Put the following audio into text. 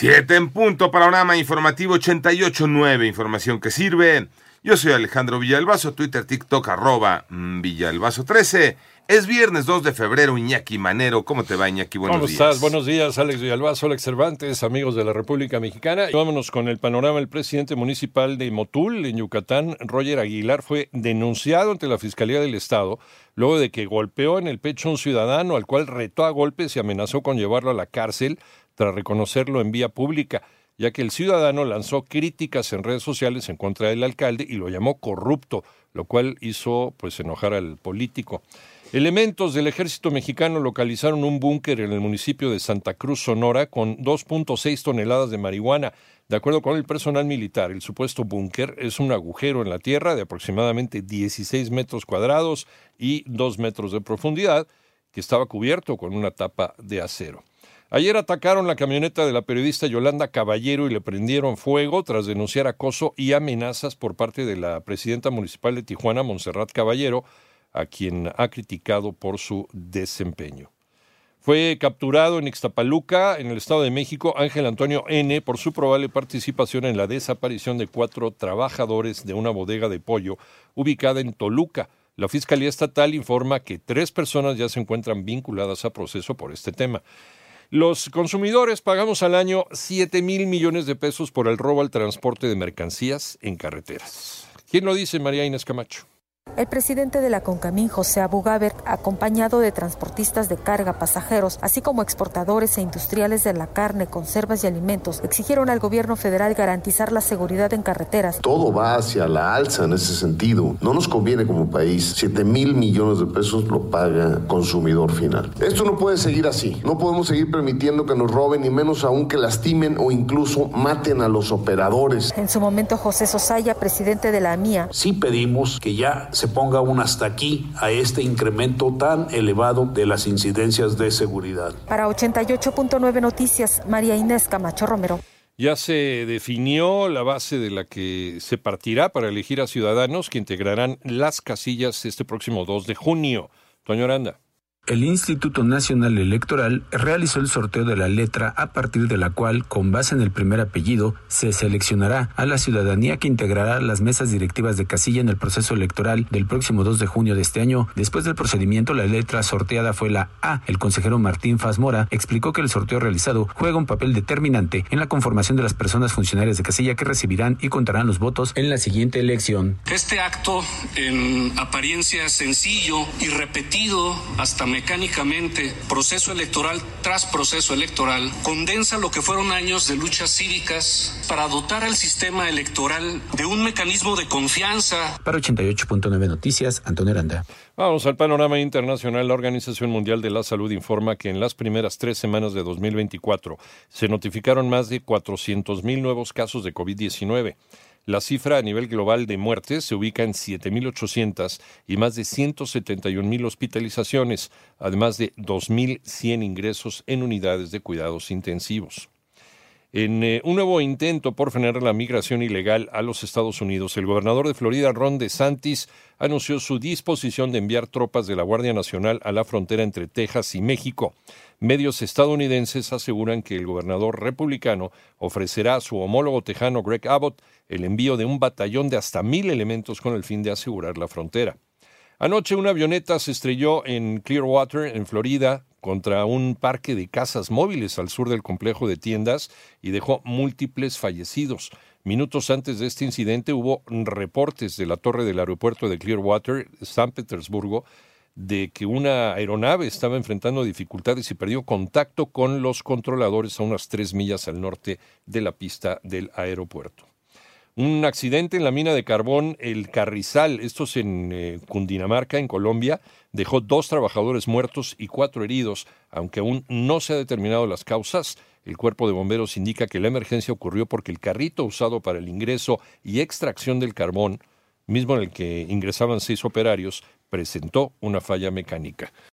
Siete en punto, panorama informativo 88.9, información que sirve. Yo soy Alejandro Villalbazo, Twitter, TikTok, arroba mm, Villalbazo13. Es viernes 2 de febrero, Iñaki Manero. ¿Cómo te va, Iñaki? Buenos ¿Cómo días. estás? Buenos días, Alex Villalbazo, Alex Cervantes, amigos de la República Mexicana. Vámonos con el panorama. El presidente municipal de Motul, en Yucatán, Roger Aguilar, fue denunciado ante la Fiscalía del Estado luego de que golpeó en el pecho a un ciudadano al cual retó a golpes y amenazó con llevarlo a la cárcel tras reconocerlo en vía pública ya que el ciudadano lanzó críticas en redes sociales en contra del alcalde y lo llamó corrupto, lo cual hizo pues enojar al político. Elementos del ejército mexicano localizaron un búnker en el municipio de Santa Cruz, Sonora, con 2.6 toneladas de marihuana. De acuerdo con el personal militar, el supuesto búnker es un agujero en la tierra de aproximadamente 16 metros cuadrados y 2 metros de profundidad, que estaba cubierto con una tapa de acero. Ayer atacaron la camioneta de la periodista Yolanda Caballero y le prendieron fuego tras denunciar acoso y amenazas por parte de la presidenta municipal de Tijuana, Montserrat Caballero, a quien ha criticado por su desempeño. Fue capturado en Ixtapaluca, en el Estado de México, Ángel Antonio N. por su probable participación en la desaparición de cuatro trabajadores de una bodega de pollo ubicada en Toluca. La Fiscalía Estatal informa que tres personas ya se encuentran vinculadas a proceso por este tema. Los consumidores pagamos al año 7 mil millones de pesos por el robo al transporte de mercancías en carreteras. ¿Quién lo dice, María Inés Camacho? El presidente de la Concamín, José Abugaber, acompañado de transportistas de carga, pasajeros, así como exportadores e industriales de la carne, conservas y alimentos, exigieron al gobierno federal garantizar la seguridad en carreteras. Todo va hacia la alza en ese sentido. No nos conviene como país. 7 mil millones de pesos lo paga consumidor final. Esto no puede seguir así. No podemos seguir permitiendo que nos roben, ni menos aún que lastimen o incluso maten a los operadores. En su momento, José Sosaya, presidente de la AMIA, sí pedimos que ya se ponga un hasta aquí a este incremento tan elevado de las incidencias de seguridad. Para 88.9 Noticias, María Inés Camacho Romero. Ya se definió la base de la que se partirá para elegir a ciudadanos que integrarán las casillas este próximo 2 de junio. Toño Aranda el Instituto Nacional Electoral realizó el sorteo de la letra a partir de la cual, con base en el primer apellido, se seleccionará a la ciudadanía que integrará las mesas directivas de casilla en el proceso electoral del próximo 2 de junio de este año. Después del procedimiento, la letra sorteada fue la A. El consejero Martín Fazmora explicó que el sorteo realizado juega un papel determinante en la conformación de las personas funcionarias de casilla que recibirán y contarán los votos en la siguiente elección. Este acto, en apariencia sencillo y repetido hasta mecánicamente, proceso electoral tras proceso electoral, condensa lo que fueron años de luchas cívicas para dotar al sistema electoral de un mecanismo de confianza. Para 88.9 Noticias, Antonio Aranda. Vamos al panorama internacional. La Organización Mundial de la Salud informa que en las primeras tres semanas de 2024 se notificaron más de 400.000 nuevos casos de COVID-19. La cifra a nivel global de muertes se ubica en 7.800 y más de 171.000 hospitalizaciones, además de 2.100 ingresos en unidades de cuidados intensivos. En eh, un nuevo intento por frenar la migración ilegal a los Estados Unidos, el gobernador de Florida, Ron DeSantis, anunció su disposición de enviar tropas de la Guardia Nacional a la frontera entre Texas y México. Medios estadounidenses aseguran que el gobernador republicano ofrecerá a su homólogo tejano Greg Abbott el envío de un batallón de hasta mil elementos con el fin de asegurar la frontera. Anoche una avioneta se estrelló en Clearwater, en Florida, contra un parque de casas móviles al sur del complejo de tiendas y dejó múltiples fallecidos. Minutos antes de este incidente hubo reportes de la torre del aeropuerto de Clearwater, San Petersburgo, de que una aeronave estaba enfrentando dificultades y perdió contacto con los controladores a unas tres millas al norte de la pista del aeropuerto. Un accidente en la mina de carbón El Carrizal, esto es en eh, Cundinamarca, en Colombia, dejó dos trabajadores muertos y cuatro heridos, aunque aún no se ha determinado las causas. El cuerpo de bomberos indica que la emergencia ocurrió porque el carrito usado para el ingreso y extracción del carbón, mismo en el que ingresaban seis operarios, presentó una falla mecánica.